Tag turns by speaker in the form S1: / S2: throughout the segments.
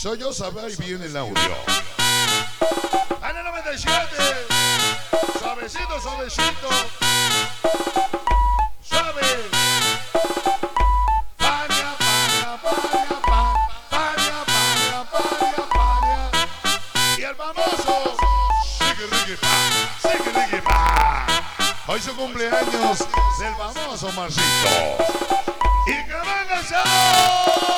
S1: Soy yo, saber y viene el audio. Año 97. Suavecito, suavecito. Suave. Paña, paña, paña, paña, paña, paña. Y el famoso. Sigue Ricky Pa. Sigue Ricky Pa. Hoy su cumpleaños del famoso Marcito. Y que venga el.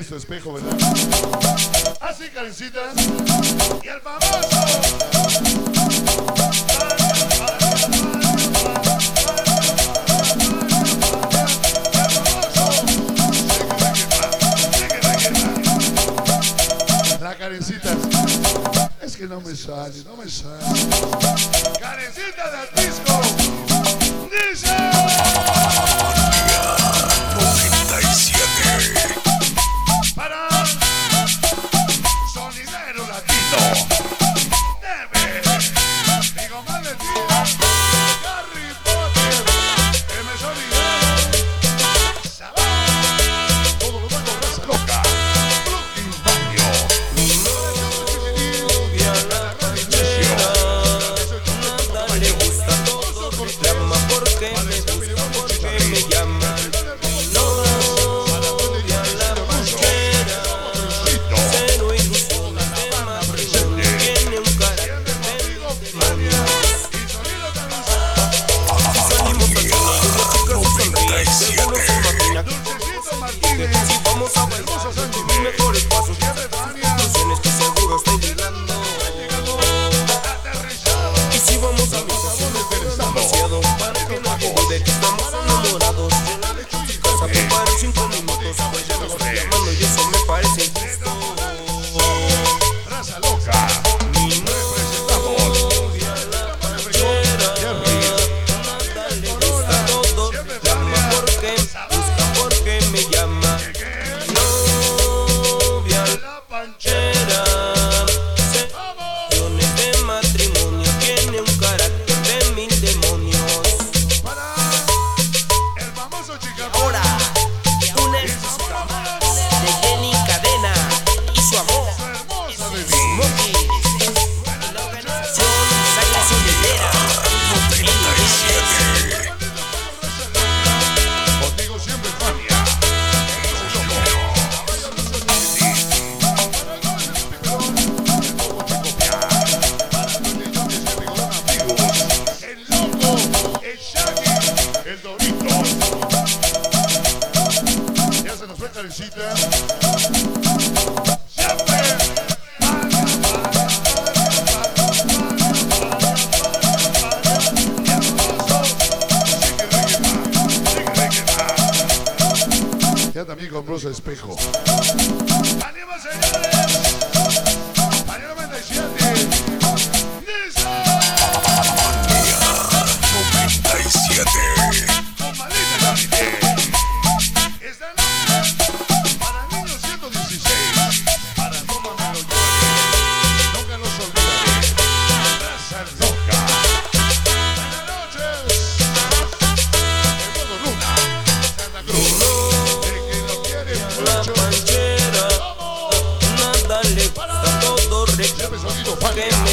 S2: tiene su
S1: espejo, ¿verdad? Así, carencitas. Y el famoso. Es que no me sale, no me sale. Karencitas del disco. Ya también con Rosa Espejo. ¡Ánimo, señores!
S3: Panchera,